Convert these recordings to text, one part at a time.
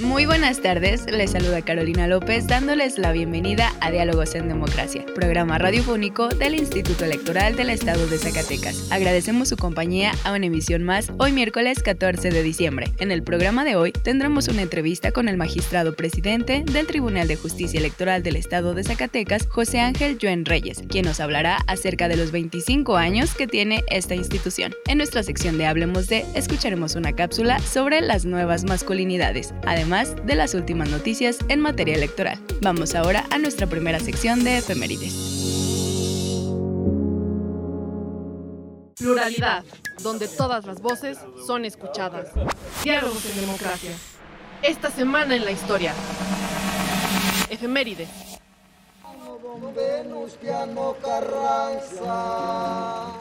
Muy buenas tardes, les saluda Carolina López dándoles la bienvenida a Diálogos en Democracia, programa radiofónico del Instituto Electoral del Estado de Zacatecas. Agradecemos su compañía a una emisión más hoy miércoles 14 de diciembre. En el programa de hoy tendremos una entrevista con el magistrado presidente del Tribunal de Justicia Electoral del Estado de Zacatecas, José Ángel Joen Reyes, quien nos hablará acerca de los 25 años que tiene esta institución. En nuestra sección de Hablemos de, escucharemos una cápsula sobre las nuevas masculinidades. Además, más de las últimas noticias en materia electoral. Vamos ahora a nuestra primera sección de efemérides. Pluralidad, donde todas las voces son escuchadas. Diálogos en democracia. Esta semana en la historia. Efemérides.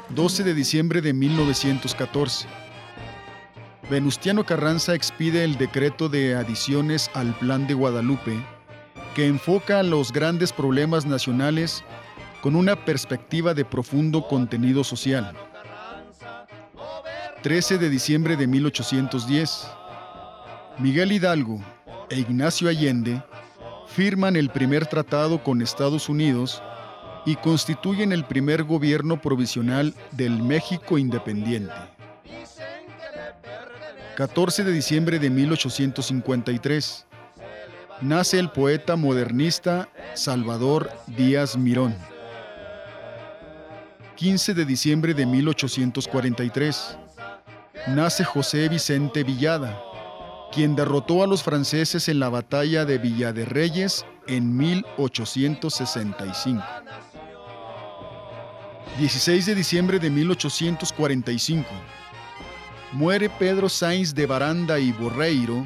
12 de diciembre de 1914. Venustiano Carranza expide el decreto de adiciones al Plan de Guadalupe, que enfoca los grandes problemas nacionales con una perspectiva de profundo contenido social. 13 de diciembre de 1810. Miguel Hidalgo e Ignacio Allende firman el primer tratado con Estados Unidos y constituyen el primer gobierno provisional del México independiente. 14 de diciembre de 1853. Nace el poeta modernista Salvador Díaz Mirón. 15 de diciembre de 1843. Nace José Vicente Villada, quien derrotó a los franceses en la batalla de Villa en 1865. 16 de diciembre de 1845 muere Pedro Sainz de Baranda y Borreiro,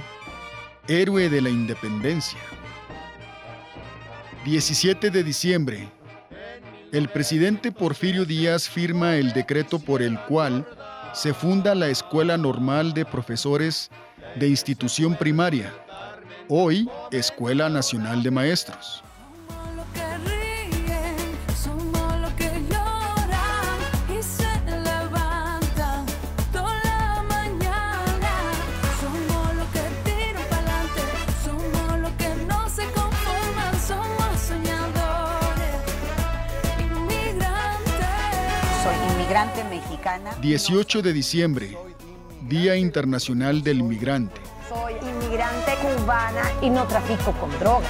héroe de la independencia. 17 de diciembre. El presidente Porfirio Díaz firma el decreto por el cual se funda la Escuela Normal de Profesores de Institución Primaria, hoy Escuela Nacional de Maestros. Mexicana. 18 de diciembre, Día Internacional del Migrante. Soy inmigrante cubana y no trafico con drogas.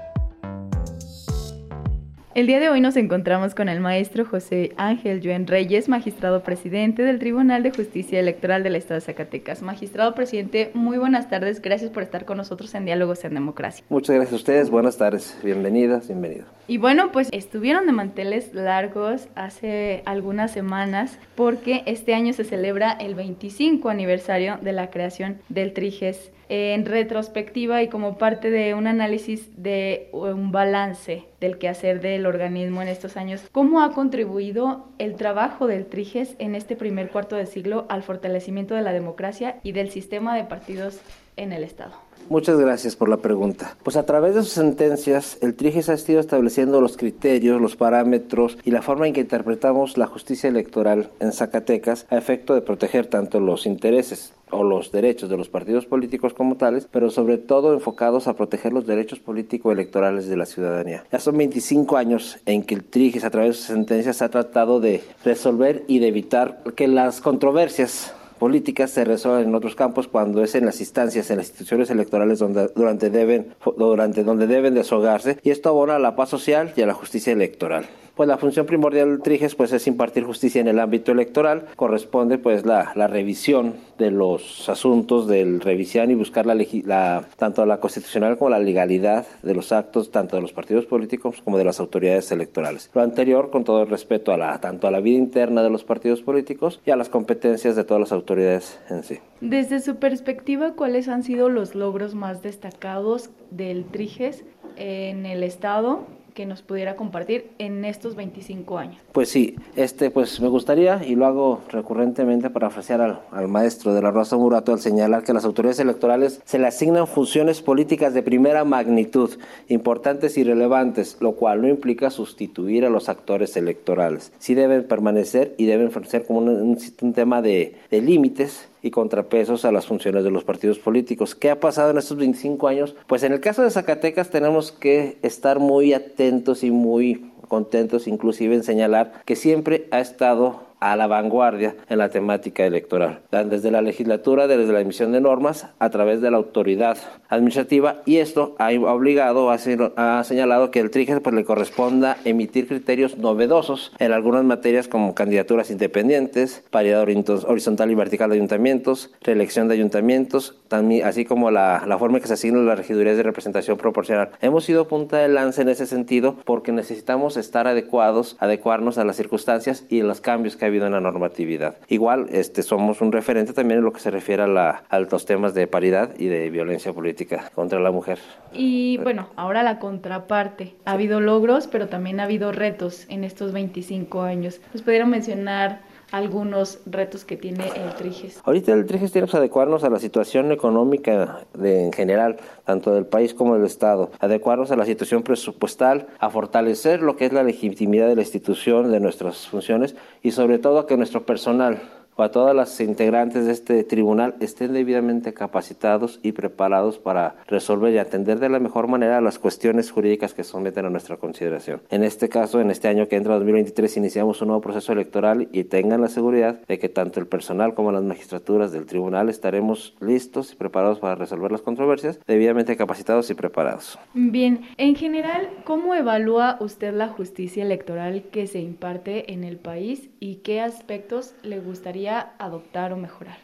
El día de hoy nos encontramos con el maestro José Ángel Joen Reyes, magistrado presidente del Tribunal de Justicia Electoral del Estado de Zacatecas. Magistrado presidente, muy buenas tardes, gracias por estar con nosotros en Diálogos en Democracia. Muchas gracias a ustedes, buenas tardes, bienvenidas, bienvenidos. Y bueno, pues estuvieron de manteles largos hace algunas semanas porque este año se celebra el 25 aniversario de la creación del Triges en retrospectiva y como parte de un análisis de un balance del quehacer del organismo en estos años, ¿cómo ha contribuido el trabajo del Triges en este primer cuarto de siglo al fortalecimiento de la democracia y del sistema de partidos en el Estado? Muchas gracias por la pregunta. Pues a través de sus sentencias, el TRIGES ha estado estableciendo los criterios, los parámetros y la forma en que interpretamos la justicia electoral en Zacatecas a efecto de proteger tanto los intereses o los derechos de los partidos políticos como tales, pero sobre todo enfocados a proteger los derechos político-electorales de la ciudadanía. Ya son 25 años en que el TRIGES a través de sus sentencias ha tratado de resolver y de evitar que las controversias políticas se resuelven en otros campos cuando es en las instancias, en las instituciones electorales donde, durante deben, durante donde deben deshogarse y esto abona a la paz social y a la justicia electoral pues la función primordial del TRIGES pues es impartir justicia en el ámbito electoral, corresponde pues la, revisión de los asuntos del revisión y buscar la, la, tanto la constitucional como la legalidad de los actos tanto de los partidos políticos como de las autoridades electorales. Lo anterior con todo el respeto a la, tanto a la vida interna de los partidos políticos y a las competencias de todas las autoridades en sí. Desde su perspectiva, ¿cuáles han sido los logros más destacados del TRIGES en el Estado que nos pudiera compartir en estos 25 años. Pues sí, este, pues me gustaría, y lo hago recurrentemente para ofrecer al, al maestro de la Rosa Murato al señalar que las autoridades electorales se le asignan funciones políticas de primera magnitud, importantes y relevantes, lo cual no implica sustituir a los actores electorales. Sí deben permanecer y deben ser como un, un, un tema de, de límites y contrapesos a las funciones de los partidos políticos. ¿Qué ha pasado en estos 25 años? Pues en el caso de Zacatecas tenemos que estar muy atentos y muy contentos inclusive en señalar que siempre ha estado a la vanguardia en la temática electoral, desde la legislatura, desde la emisión de normas, a través de la autoridad administrativa, y esto ha obligado, ha, señalado que el TRIGES pues, le corresponda emitir criterios novedosos en algunas materias como candidaturas independientes, paridad horizontal y vertical de ayuntamientos, reelección de ayuntamientos, así como la, la forma en que se asignan las regidurías de representación proporcional. Hemos sido punta de lanza en ese sentido porque necesitamos estar adecuados, adecuarnos a las circunstancias y los cambios que ha habido en la normatividad. Igual, este, somos un referente también en lo que se refiere a, la, a los temas de paridad y de violencia política contra la mujer. Y bueno, ahora la contraparte. Ha habido logros, pero también ha habido retos en estos 25 años. ¿Nos pudieron mencionar algunos retos que tiene el TRIGES? Ahorita el TRIGES tiene que adecuarnos a la situación económica de, en general, tanto del país como del Estado, adecuarnos a la situación presupuestal, a fortalecer lo que es la legitimidad de la institución, de nuestras funciones y sobre todo a que nuestro personal o a todas las integrantes de este tribunal estén debidamente capacitados y preparados para resolver y atender de la mejor manera las cuestiones jurídicas que someten a nuestra consideración. En este caso, en este año que entra 2023, iniciamos un nuevo proceso electoral y tengan la seguridad de que tanto el personal como las magistraturas del tribunal estaremos listos y preparados para resolver las controversias, debidamente capacitados y preparados. Bien, en general, ¿cómo evalúa usted la justicia electoral que se imparte en el país y qué aspectos le gustaría adoptar o mejorar?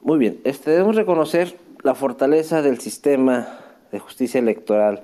Muy bien, este, debemos reconocer la fortaleza del sistema de justicia electoral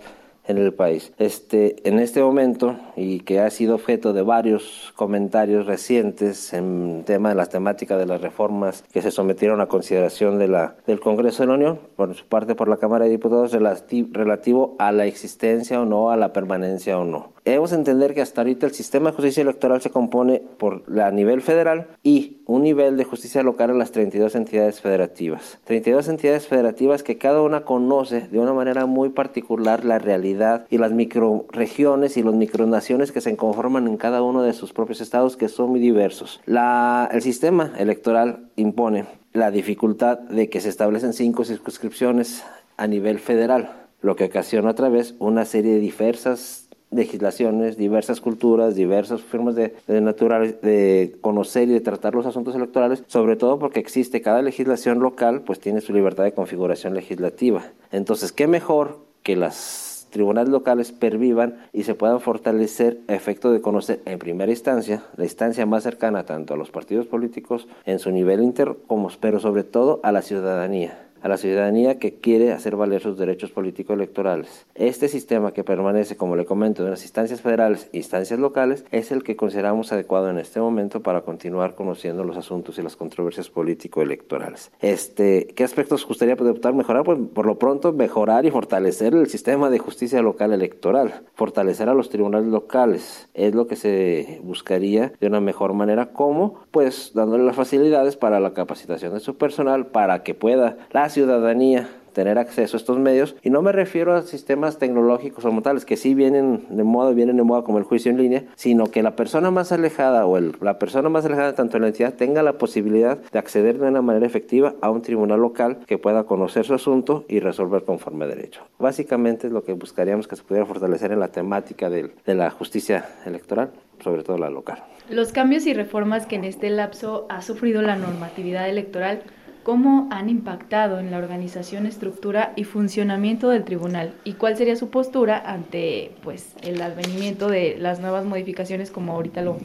en el país. Este, en este momento, y que ha sido objeto de varios comentarios recientes en tema de las temáticas de las reformas que se sometieron a consideración de la, del Congreso de la Unión, por su parte por la Cámara de Diputados, relativo a la existencia o no, a la permanencia o no. Debemos entender que hasta ahorita el sistema de justicia electoral se compone por la nivel federal y un nivel de justicia local en las 32 entidades federativas. 32 entidades federativas que cada una conoce de una manera muy particular la realidad y las microregiones y las micronaciones que se conforman en cada uno de sus propios estados que son muy diversos. La, el sistema electoral impone la dificultad de que se establecen cinco circunscripciones a nivel federal, lo que ocasiona otra vez una serie de diversas legislaciones, diversas culturas, diversas formas de, de, natural, de conocer y de tratar los asuntos electorales, sobre todo porque existe cada legislación local, pues tiene su libertad de configuración legislativa. Entonces, ¿qué mejor que las tribunales locales pervivan y se puedan fortalecer a efecto de conocer en primera instancia, la instancia más cercana tanto a los partidos políticos en su nivel inter, como, pero sobre todo a la ciudadanía? A la ciudadanía que quiere hacer valer sus derechos políticos electorales. Este sistema que permanece, como le comento, en las instancias federales e instancias locales es el que consideramos adecuado en este momento para continuar conociendo los asuntos y las controversias político-electorales. Este, ¿Qué aspectos gustaría adoptar, mejorar? Pues por lo pronto mejorar y fortalecer el sistema de justicia local electoral, fortalecer a los tribunales locales, es lo que se buscaría de una mejor manera, como pues dándole las facilidades para la capacitación de su personal, para que pueda ciudadanía tener acceso a estos medios. Y no me refiero a sistemas tecnológicos como tales, que sí vienen de moda, vienen de moda como el juicio en línea, sino que la persona más alejada o el, la persona más alejada tanto en la entidad tenga la posibilidad de acceder de una manera efectiva a un tribunal local que pueda conocer su asunto y resolver conforme a derecho. Básicamente es lo que buscaríamos que se pudiera fortalecer en la temática de, de la justicia electoral, sobre todo la local. Los cambios y reformas que en este lapso ha sufrido la normatividad electoral ¿Cómo han impactado en la organización, estructura y funcionamiento del tribunal? ¿Y cuál sería su postura ante pues, el advenimiento de las nuevas modificaciones como ahorita lo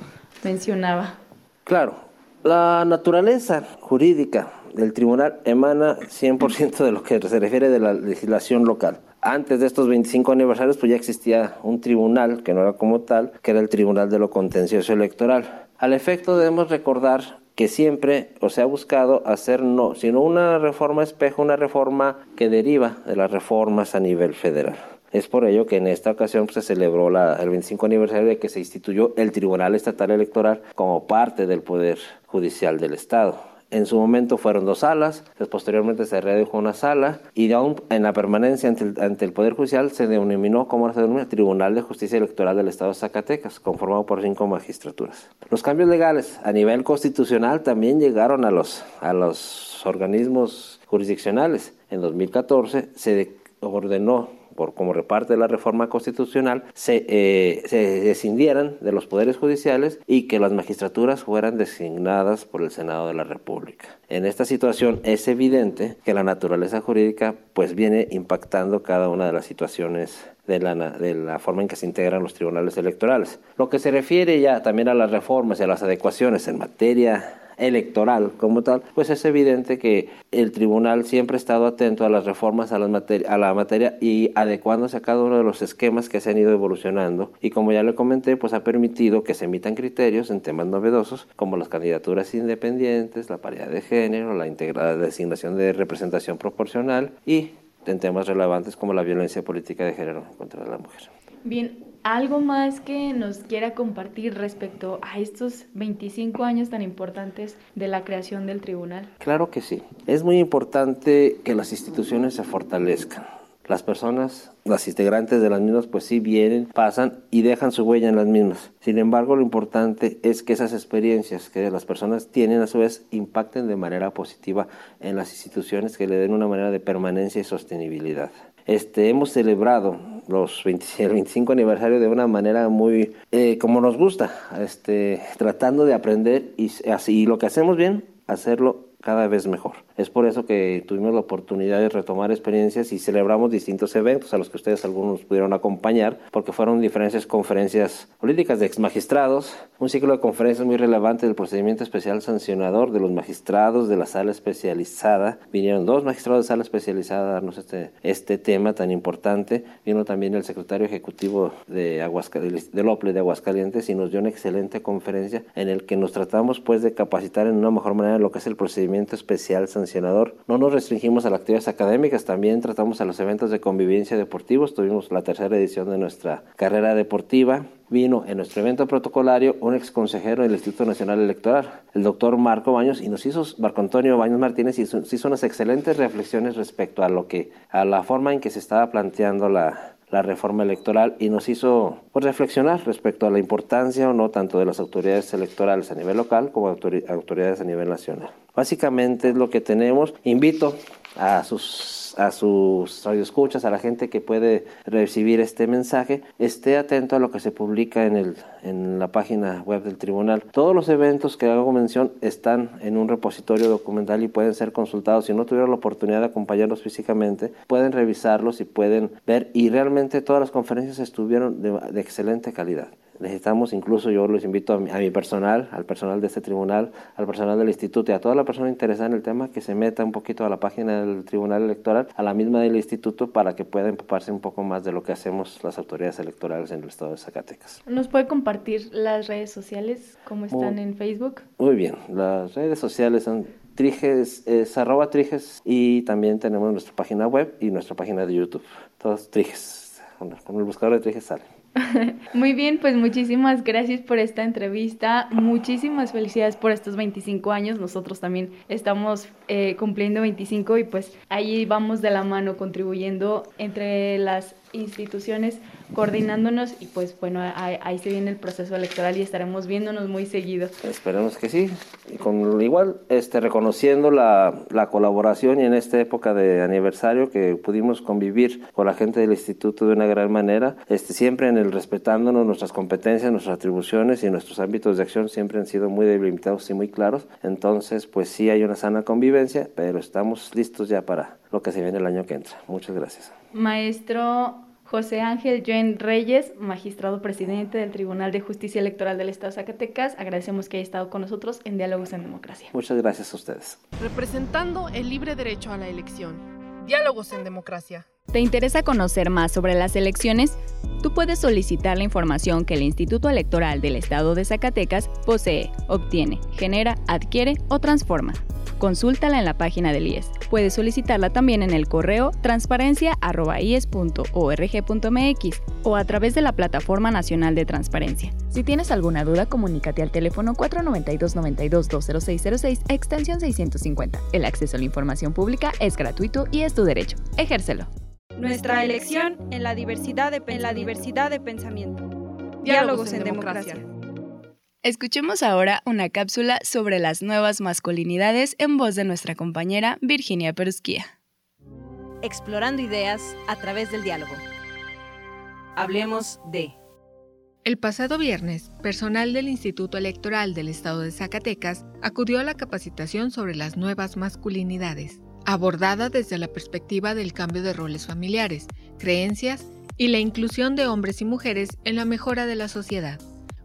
mencionaba? Claro, la naturaleza jurídica del tribunal emana 100% de lo que se refiere de la legislación local. Antes de estos 25 aniversarios, pues ya existía un tribunal, que no era como tal, que era el Tribunal de lo Contencioso Electoral. Al efecto debemos recordar que siempre o se ha buscado hacer no, sino una reforma espejo, una reforma que deriva de las reformas a nivel federal. Es por ello que en esta ocasión pues, se celebró la, el 25 aniversario de que se instituyó el Tribunal Estatal Electoral como parte del Poder Judicial del Estado. En su momento fueron dos salas, posteriormente se redujo una sala y aún en la permanencia ante el, Poder Judicial se denominó como se denomina Tribunal de Justicia Electoral del Estado de Zacatecas, conformado por cinco magistraturas. Los cambios legales a nivel constitucional también llegaron a los, a los organismos jurisdiccionales. En 2014 se ordenó por como reparte la reforma constitucional, se, eh, se descindieran de los poderes judiciales y que las magistraturas fueran designadas por el Senado de la República. En esta situación es evidente que la naturaleza jurídica pues viene impactando cada una de las situaciones de la, de la, forma en que se integran los tribunales electorales. Lo que se refiere ya también a las reformas y a las adecuaciones en materia electoral como tal, pues es evidente que el tribunal siempre ha estado atento a las reformas a, a la materia y adecuándose a cada uno de los esquemas que se han ido evolucionando y como ya le comenté, pues ha permitido que se emitan criterios en temas novedosos como las candidaturas independientes, la paridad de género, la integrada designación de representación proporcional y en temas relevantes como la violencia política de género contra la mujer. Bien, ¿algo más que nos quiera compartir respecto a estos 25 años tan importantes de la creación del tribunal? Claro que sí. Es muy importante que las instituciones se fortalezcan. Las personas, las integrantes de las mismas, pues sí vienen, pasan y dejan su huella en las mismas. Sin embargo, lo importante es que esas experiencias que las personas tienen a su vez impacten de manera positiva en las instituciones que le den una manera de permanencia y sostenibilidad. Este, hemos celebrado los 20, el 25 aniversario de una manera muy eh, como nos gusta, este, tratando de aprender y, así, lo que hacemos bien, hacerlo cada vez mejor. Es por eso que tuvimos la oportunidad de retomar experiencias y celebramos distintos eventos a los que ustedes algunos pudieron acompañar, porque fueron diferentes conferencias políticas de ex magistrados, un ciclo de conferencias muy relevante del procedimiento especial sancionador de los magistrados de la sala especializada. Vinieron dos magistrados de sala especializada a darnos este, este tema tan importante. Vino también el secretario ejecutivo de, Aguascalientes, del OPLE de Aguascalientes y nos dio una excelente conferencia en el que nos tratamos pues de capacitar en una mejor manera lo que es el procedimiento especial sancionador no nos restringimos a las actividades académicas, también tratamos a los eventos de convivencia deportivos. Tuvimos la tercera edición de nuestra carrera deportiva. Vino en nuestro evento protocolario un ex consejero del Instituto Nacional Electoral, el doctor Marco Baños, y nos hizo, Marco Antonio Baños Martínez, hizo, hizo unas excelentes reflexiones respecto a lo que, a la forma en que se estaba planteando la, la reforma electoral y nos hizo pues, reflexionar respecto a la importancia o no tanto de las autoridades electorales a nivel local como autoridades a nivel nacional. Básicamente es lo que tenemos. Invito a sus a sus radioescuchas, a la gente que puede recibir este mensaje, esté atento a lo que se publica en, el, en la página web del tribunal. Todos los eventos que hago mención están en un repositorio documental y pueden ser consultados. Si no tuvieron la oportunidad de acompañarlos físicamente, pueden revisarlos y pueden ver. Y realmente todas las conferencias estuvieron de excelente calidad. Necesitamos, incluso yo los invito a mi, personal, al personal de este tribunal, al personal del instituto y a toda la persona interesada en el tema que se meta un poquito a la página del tribunal electoral, a la misma del instituto, para que pueda empaparse un poco más de lo que hacemos las autoridades electorales en el estado de Zacatecas. ¿Nos puede compartir las redes sociales? ¿Cómo están en Facebook? Muy bien, las redes sociales son Triges, es arroba Triges y también tenemos nuestra página web y nuestra página de YouTube. Todos Triges, con el buscador de Triges sale. Muy bien, pues muchísimas gracias por esta entrevista. Muchísimas felicidades por estos 25 años. Nosotros también estamos eh, cumpliendo 25 y pues ahí vamos de la mano contribuyendo entre las instituciones coordinándonos y pues bueno, ahí, ahí, se viene el proceso electoral y estaremos viéndonos muy seguido. Esperemos que sí, y con igual este, reconociendo la, la, colaboración y en esta época de aniversario que pudimos convivir con la gente del instituto de una gran manera, este, siempre en el respetándonos nuestras competencias, nuestras atribuciones y nuestros ámbitos de acción siempre han sido muy delimitados y muy claros, entonces pues sí hay una sana convivencia, pero estamos listos ya para lo que se viene el año que entra. Muchas gracias. Maestro José Ángel Joen Reyes, magistrado presidente del Tribunal de Justicia Electoral del Estado de Zacatecas, agradecemos que haya estado con nosotros en Diálogos en Democracia. Muchas gracias a ustedes. Representando el libre derecho a la elección. Diálogos en Democracia. ¿Te interesa conocer más sobre las elecciones? Tú puedes solicitar la información que el Instituto Electoral del Estado de Zacatecas posee, obtiene, genera, adquiere o transforma. Consúltala en la página del IES. Puedes solicitarla también en el correo transparencia.ies.org.mx o a través de la Plataforma Nacional de Transparencia. Si tienes alguna duda, comunícate al teléfono 492-92-20606, extensión 650. El acceso a la información pública es gratuito y es tu derecho. Ejércelo. Nuestra elección en la diversidad de, en la diversidad de pensamiento. Diálogos, Diálogos en, en democracia. democracia. Escuchemos ahora una cápsula sobre las nuevas masculinidades en voz de nuestra compañera Virginia Perusquía. Explorando ideas a través del diálogo. Hablemos de... El pasado viernes, personal del Instituto Electoral del Estado de Zacatecas acudió a la capacitación sobre las nuevas masculinidades, abordada desde la perspectiva del cambio de roles familiares, creencias y la inclusión de hombres y mujeres en la mejora de la sociedad.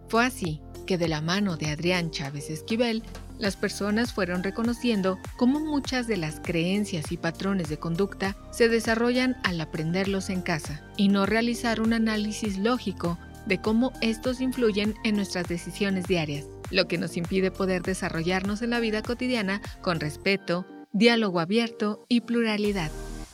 Fue así que de la mano de Adrián Chávez Esquivel, las personas fueron reconociendo cómo muchas de las creencias y patrones de conducta se desarrollan al aprenderlos en casa y no realizar un análisis lógico de cómo estos influyen en nuestras decisiones diarias, lo que nos impide poder desarrollarnos en la vida cotidiana con respeto, diálogo abierto y pluralidad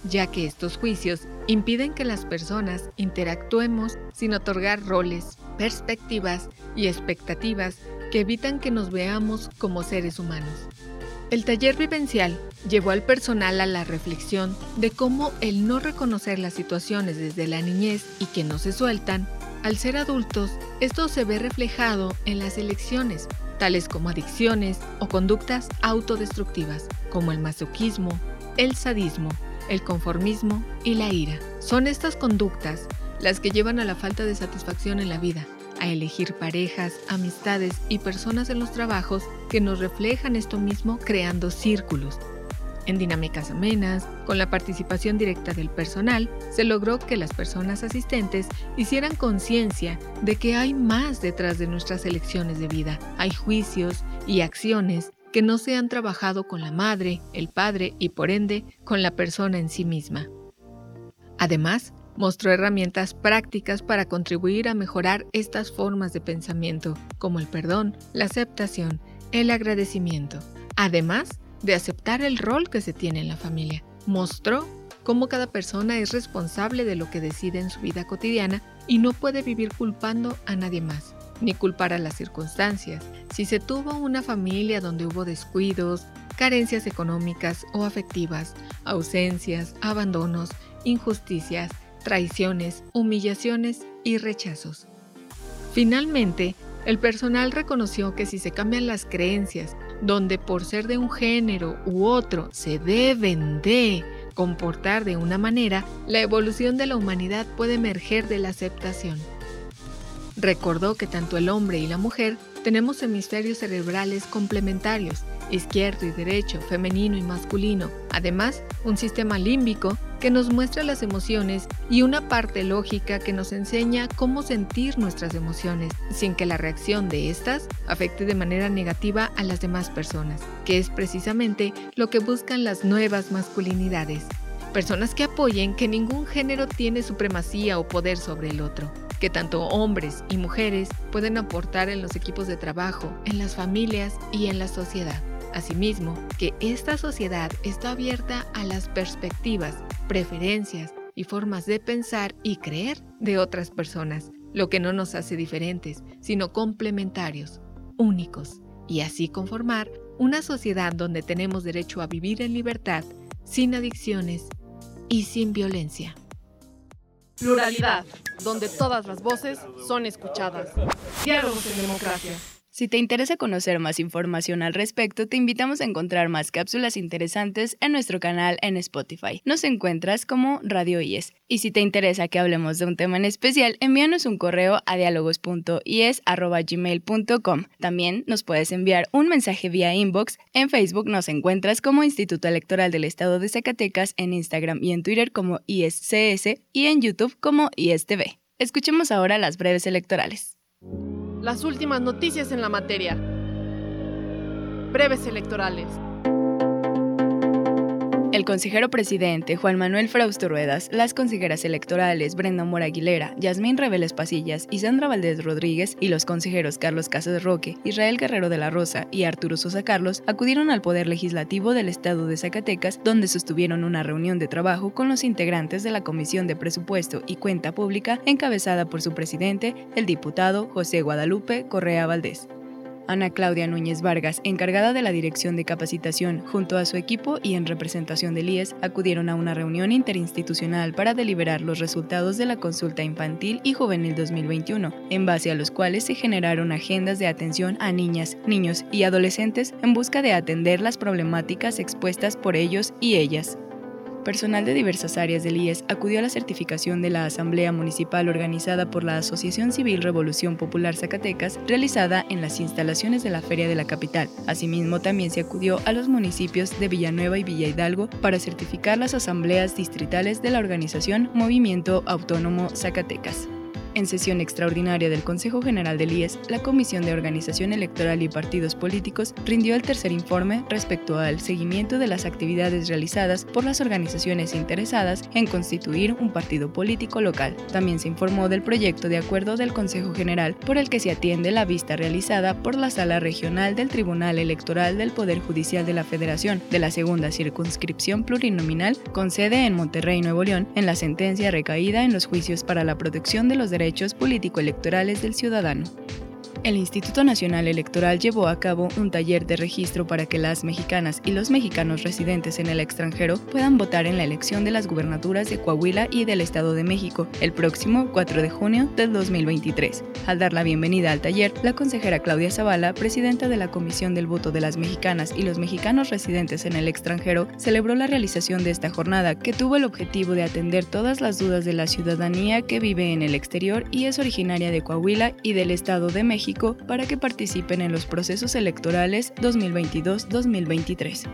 ya que estos juicios impiden que las personas interactuemos sin otorgar roles, perspectivas y expectativas que evitan que nos veamos como seres humanos. El taller vivencial llevó al personal a la reflexión de cómo el no reconocer las situaciones desde la niñez y que no se sueltan, al ser adultos, esto se ve reflejado en las elecciones, tales como adicciones o conductas autodestructivas, como el masoquismo, el sadismo, el conformismo y la ira. Son estas conductas las que llevan a la falta de satisfacción en la vida, a elegir parejas, amistades y personas en los trabajos que nos reflejan esto mismo creando círculos. En dinámicas amenas, con la participación directa del personal, se logró que las personas asistentes hicieran conciencia de que hay más detrás de nuestras elecciones de vida. Hay juicios y acciones que no se han trabajado con la madre, el padre y por ende con la persona en sí misma. Además, mostró herramientas prácticas para contribuir a mejorar estas formas de pensamiento, como el perdón, la aceptación, el agradecimiento, además de aceptar el rol que se tiene en la familia. Mostró cómo cada persona es responsable de lo que decide en su vida cotidiana y no puede vivir culpando a nadie más ni culpar a las circunstancias. Si se tuvo una familia donde hubo descuidos, carencias económicas o afectivas, ausencias, abandonos, injusticias, traiciones, humillaciones y rechazos. Finalmente, el personal reconoció que si se cambian las creencias, donde por ser de un género u otro se deben de comportar de una manera, la evolución de la humanidad puede emerger de la aceptación. Recordó que tanto el hombre y la mujer tenemos hemisferios cerebrales complementarios, izquierdo y derecho, femenino y masculino, además un sistema límbico que nos muestra las emociones y una parte lógica que nos enseña cómo sentir nuestras emociones, sin que la reacción de estas afecte de manera negativa a las demás personas, que es precisamente lo que buscan las nuevas masculinidades. Personas que apoyen que ningún género tiene supremacía o poder sobre el otro que tanto hombres y mujeres pueden aportar en los equipos de trabajo, en las familias y en la sociedad. Asimismo, que esta sociedad está abierta a las perspectivas, preferencias y formas de pensar y creer de otras personas, lo que no nos hace diferentes, sino complementarios, únicos, y así conformar una sociedad donde tenemos derecho a vivir en libertad, sin adicciones y sin violencia. Pluralidad, donde todas las voces son escuchadas. Diálogos en democracia. Si te interesa conocer más información al respecto, te invitamos a encontrar más cápsulas interesantes en nuestro canal en Spotify. Nos encuentras como Radio IES. Y si te interesa que hablemos de un tema en especial, envíanos un correo a dialogos.ies.gmail.com. También nos puedes enviar un mensaje vía inbox. En Facebook nos encuentras como Instituto Electoral del Estado de Zacatecas, en Instagram y en Twitter como IESCS y en YouTube como IESTV. Escuchemos ahora las breves electorales las últimas noticias en la materia. Breves electorales. El consejero presidente Juan Manuel Frausto Ruedas, las consejeras electorales Brenda Mora Aguilera, Yasmín Reveles Pasillas y Sandra Valdés Rodríguez y los consejeros Carlos Casas Roque, Israel Guerrero de la Rosa y Arturo Sosa Carlos acudieron al Poder Legislativo del Estado de Zacatecas, donde sostuvieron una reunión de trabajo con los integrantes de la Comisión de Presupuesto y Cuenta Pública encabezada por su presidente, el diputado José Guadalupe Correa Valdés. Ana Claudia Núñez Vargas, encargada de la Dirección de Capacitación, junto a su equipo y en representación del IES, acudieron a una reunión interinstitucional para deliberar los resultados de la consulta infantil y juvenil 2021, en base a los cuales se generaron agendas de atención a niñas, niños y adolescentes en busca de atender las problemáticas expuestas por ellos y ellas personal de diversas áreas del IES acudió a la certificación de la Asamblea Municipal organizada por la Asociación Civil Revolución Popular Zacatecas, realizada en las instalaciones de la Feria de la Capital. Asimismo, también se acudió a los municipios de Villanueva y Villa Hidalgo para certificar las asambleas distritales de la organización Movimiento Autónomo Zacatecas. En sesión extraordinaria del Consejo General del IES, la Comisión de Organización Electoral y Partidos Políticos rindió el tercer informe respecto al seguimiento de las actividades realizadas por las organizaciones interesadas en constituir un partido político local. También se informó del proyecto de acuerdo del Consejo General por el que se atiende la vista realizada por la Sala Regional del Tribunal Electoral del Poder Judicial de la Federación de la Segunda Circunscripción Plurinominal con sede en Monterrey, Nuevo León, en la sentencia recaída en los juicios para la protección de los derechos derechos político-electorales del ciudadano el Instituto Nacional Electoral llevó a cabo un taller de registro para que las mexicanas y los mexicanos residentes en el extranjero puedan votar en la elección de las gubernaturas de Coahuila y del Estado de México el próximo 4 de junio del 2023. Al dar la bienvenida al taller, la consejera Claudia Zavala, presidenta de la Comisión del Voto de las Mexicanas y los mexicanos residentes en el extranjero, celebró la realización de esta jornada que tuvo el objetivo de atender todas las dudas de la ciudadanía que vive en el exterior y es originaria de Coahuila y del Estado de México para que participen en los procesos electorales 2022-2023.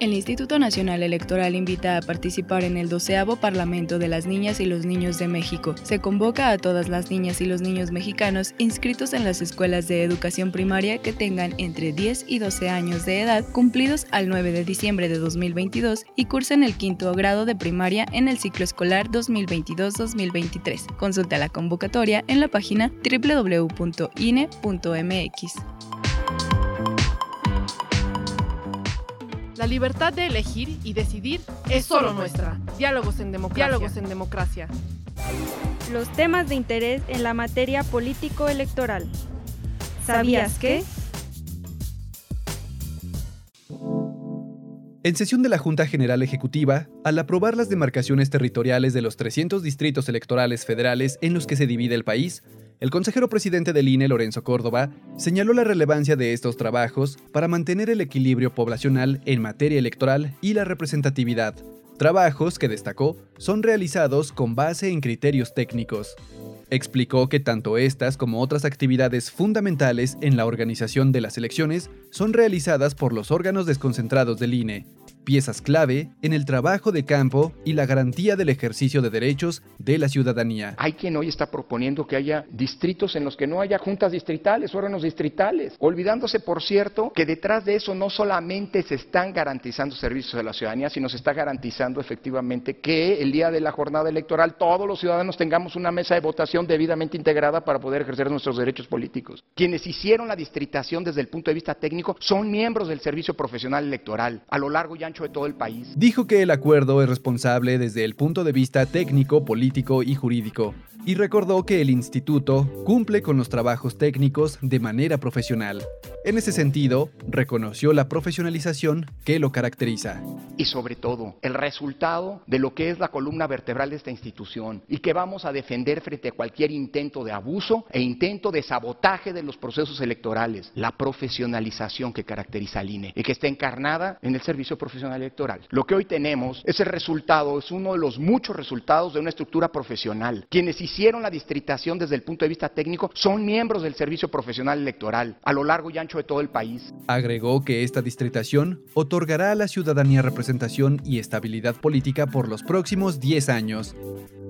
El Instituto Nacional Electoral invita a participar en el doceavo Parlamento de las Niñas y los Niños de México. Se convoca a todas las niñas y los niños mexicanos inscritos en las escuelas de educación primaria que tengan entre 10 y 12 años de edad cumplidos al 9 de diciembre de 2022 y cursen el quinto grado de primaria en el ciclo escolar 2022-2023. Consulta la convocatoria en la página La libertad de elegir y decidir es solo nuestra. Diálogos en democracia. Diálogos en democracia. Los temas de interés en la materia político-electoral. ¿Sabías qué? En sesión de la Junta General Ejecutiva, al aprobar las demarcaciones territoriales de los 300 distritos electorales federales en los que se divide el país, el consejero presidente del INE, Lorenzo Córdoba, señaló la relevancia de estos trabajos para mantener el equilibrio poblacional en materia electoral y la representatividad, trabajos que destacó son realizados con base en criterios técnicos. Explicó que tanto estas como otras actividades fundamentales en la organización de las elecciones son realizadas por los órganos desconcentrados del INE, piezas clave en el trabajo de campo y la garantía del ejercicio de derechos de la ciudadanía. Hay quien hoy está proponiendo que haya distritos en los que no haya juntas distritales, órganos distritales, olvidándose, por cierto, que detrás de eso no solamente se están garantizando servicios a la ciudadanía, sino se está garantizando efectivamente que el día de la jornada electoral todos los ciudadanos tengamos una mesa de votación debidamente integrada para poder ejercer nuestros derechos políticos. Quienes hicieron la distritación desde el punto de vista técnico son miembros del servicio profesional electoral a lo largo y ancho de todo el país. Dijo que el acuerdo es responsable desde el punto de vista técnico, político y jurídico, y recordó que el instituto cumple con los trabajos técnicos de manera profesional. En ese sentido, reconoció la profesionalización que lo caracteriza. Y sobre todo, el resultado de lo que es la columna vertebral de esta institución y que vamos a defender frente a cualquier intento de abuso e intento de sabotaje de los procesos electorales, la profesionalización que caracteriza al INE y que está encarnada en el Servicio Profesional Electoral. Lo que hoy tenemos es el resultado, es uno de los muchos resultados de una estructura profesional. Quienes la distritación desde el punto de vista técnico son miembros del Servicio Profesional Electoral a lo largo y ancho de todo el país. Agregó que esta distritación otorgará a la ciudadanía representación y estabilidad política por los próximos 10 años.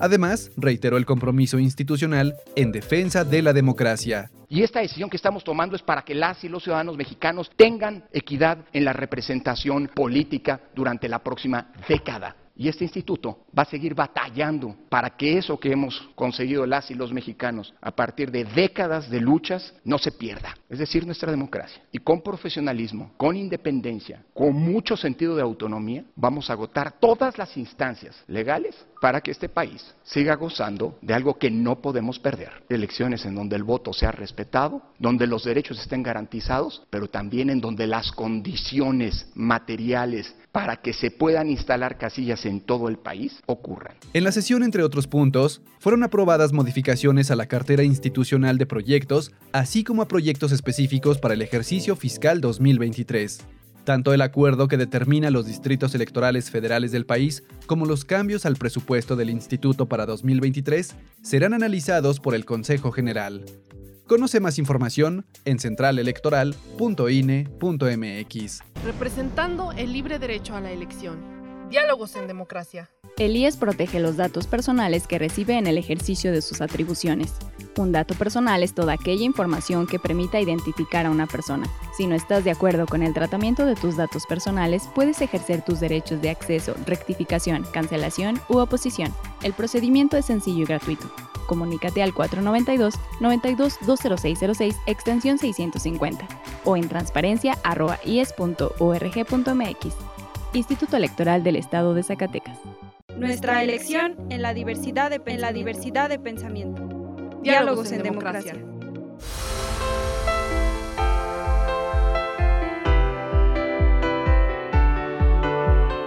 Además, reiteró el compromiso institucional en defensa de la democracia. Y esta decisión que estamos tomando es para que las y los ciudadanos mexicanos tengan equidad en la representación política durante la próxima década. Y este instituto va a seguir batallando para que eso que hemos conseguido las y los mexicanos a partir de décadas de luchas no se pierda, es decir, nuestra democracia. Y con profesionalismo, con independencia, con mucho sentido de autonomía, vamos a agotar todas las instancias legales para que este país siga gozando de algo que no podemos perder. Elecciones en donde el voto sea respetado, donde los derechos estén garantizados, pero también en donde las condiciones materiales para que se puedan instalar casillas en todo el país ocurran. En la sesión, entre otros puntos, fueron aprobadas modificaciones a la cartera institucional de proyectos, así como a proyectos específicos para el ejercicio fiscal 2023. Tanto el acuerdo que determina los distritos electorales federales del país como los cambios al presupuesto del instituto para 2023 serán analizados por el Consejo General. Conoce más información en centralelectoral.ine.mx. Representando el libre derecho a la elección. Diálogos en democracia. El IES protege los datos personales que recibe en el ejercicio de sus atribuciones. Un dato personal es toda aquella información que permita identificar a una persona. Si no estás de acuerdo con el tratamiento de tus datos personales, puedes ejercer tus derechos de acceso, rectificación, cancelación u oposición. El procedimiento es sencillo y gratuito. Comunícate al 492-92-20606 extensión 650 o en transparencia.ies.org.mx. Instituto Electoral del Estado de Zacatecas. Nuestra elección en la diversidad de, en la diversidad de pensamiento. Diálogos en democracia.